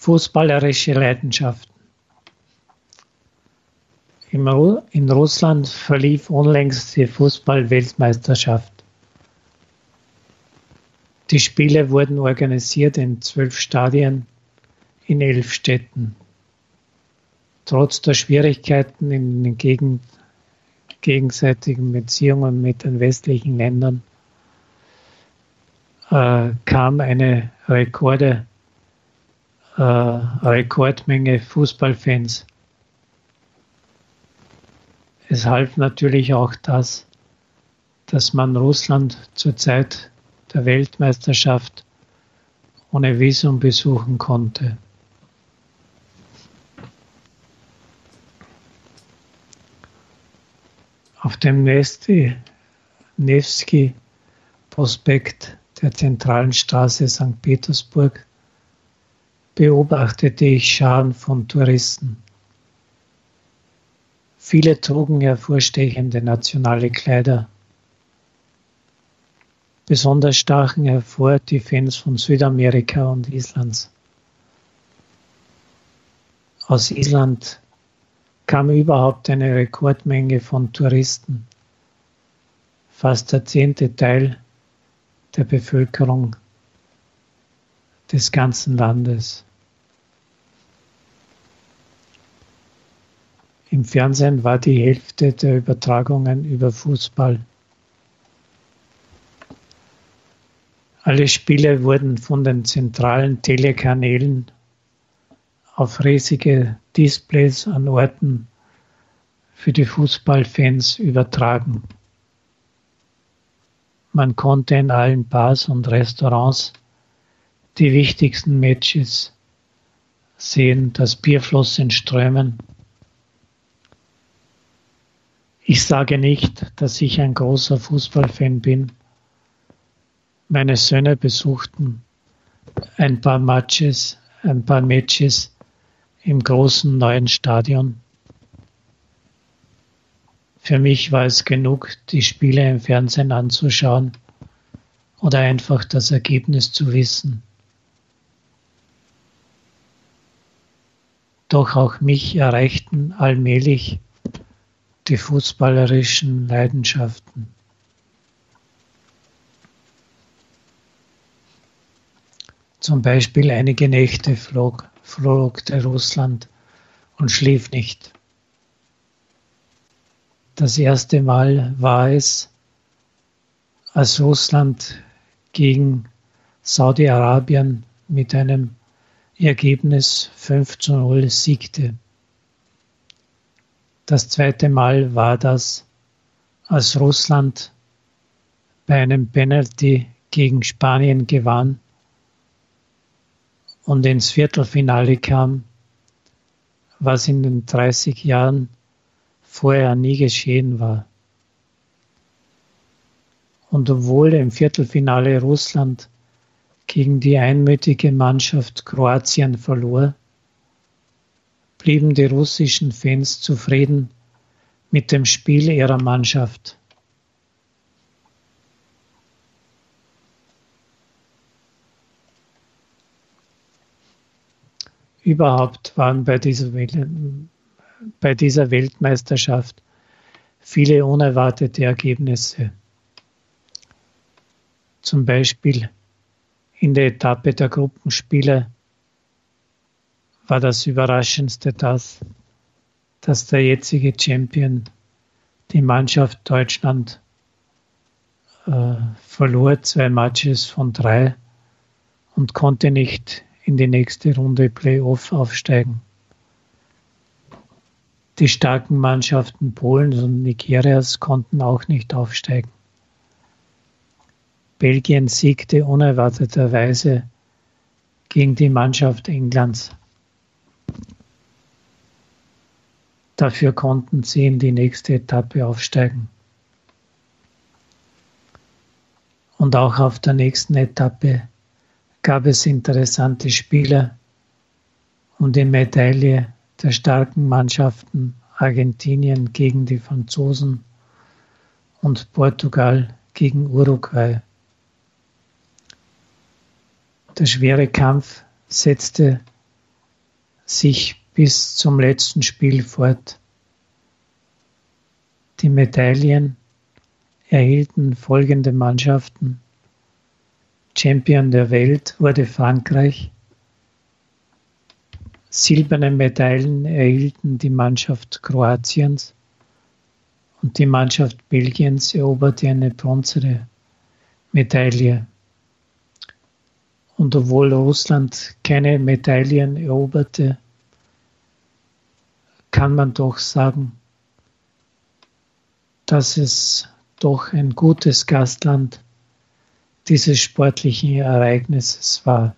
Fußballerische Leidenschaften. In Russland verlief unlängst die Fußball-Weltmeisterschaft. Die Spiele wurden organisiert in zwölf Stadien in elf Städten. Trotz der Schwierigkeiten in den Gegend, gegenseitigen Beziehungen mit den westlichen Ländern äh, kam eine Rekorde, äh, Rekordmenge Fußballfans. Es half natürlich auch das, dass man Russland zur Zeit der Weltmeisterschaft ohne Visum besuchen konnte. Auf dem Nevsky-Prospekt der zentralen Straße St. Petersburg beobachtete ich Scharen von Touristen. Viele trugen hervorstechende nationale Kleider. Besonders stachen hervor die Fans von Südamerika und Islands. Aus Island kam überhaupt eine Rekordmenge von Touristen. Fast der zehnte Teil der Bevölkerung des ganzen Landes. Im Fernsehen war die Hälfte der Übertragungen über Fußball. Alle Spiele wurden von den zentralen Telekanälen auf riesige Displays an Orten für die Fußballfans übertragen. Man konnte in allen Bars und Restaurants die wichtigsten Matches sehen, das Bier floss in Strömen. Ich sage nicht, dass ich ein großer Fußballfan bin. Meine Söhne besuchten ein paar Matches, ein paar Matches im großen neuen Stadion. Für mich war es genug, die Spiele im Fernsehen anzuschauen oder einfach das Ergebnis zu wissen. Doch auch mich erreichten allmählich die fußballerischen Leidenschaften. Zum Beispiel einige Nächte flog, flog der Russland und schlief nicht. Das erste Mal war es, als Russland gegen Saudi-Arabien mit einem Ergebnis 5 zu 0 siegte. Das zweite Mal war das, als Russland bei einem Penalty gegen Spanien gewann und ins Viertelfinale kam, was in den 30 Jahren vorher nie geschehen war. Und obwohl im Viertelfinale Russland gegen die einmütige Mannschaft Kroatien verlor, blieben die russischen Fans zufrieden mit dem Spiel ihrer Mannschaft. Überhaupt waren bei dieser bei dieser Weltmeisterschaft viele unerwartete Ergebnisse. Zum Beispiel in der Etappe der Gruppenspiele war das Überraschendste das, dass der jetzige Champion, die Mannschaft Deutschland, äh, verlor zwei Matches von drei und konnte nicht in die nächste Runde Playoff aufsteigen. Die starken Mannschaften Polens und Nigerias konnten auch nicht aufsteigen. Belgien siegte unerwarteterweise gegen die Mannschaft Englands. Dafür konnten sie in die nächste Etappe aufsteigen. Und auch auf der nächsten Etappe gab es interessante Spiele um die Medaille der starken Mannschaften Argentinien gegen die Franzosen und Portugal gegen Uruguay. Der schwere Kampf setzte sich bis zum letzten Spiel fort. Die Medaillen erhielten folgende Mannschaften. Champion der Welt wurde Frankreich. Silberne Medaillen erhielten die Mannschaft Kroatiens und die Mannschaft Belgiens eroberte eine bronzene Medaille. Und obwohl Russland keine Medaillen eroberte, kann man doch sagen, dass es doch ein gutes Gastland dieses sportlichen Ereignisses war.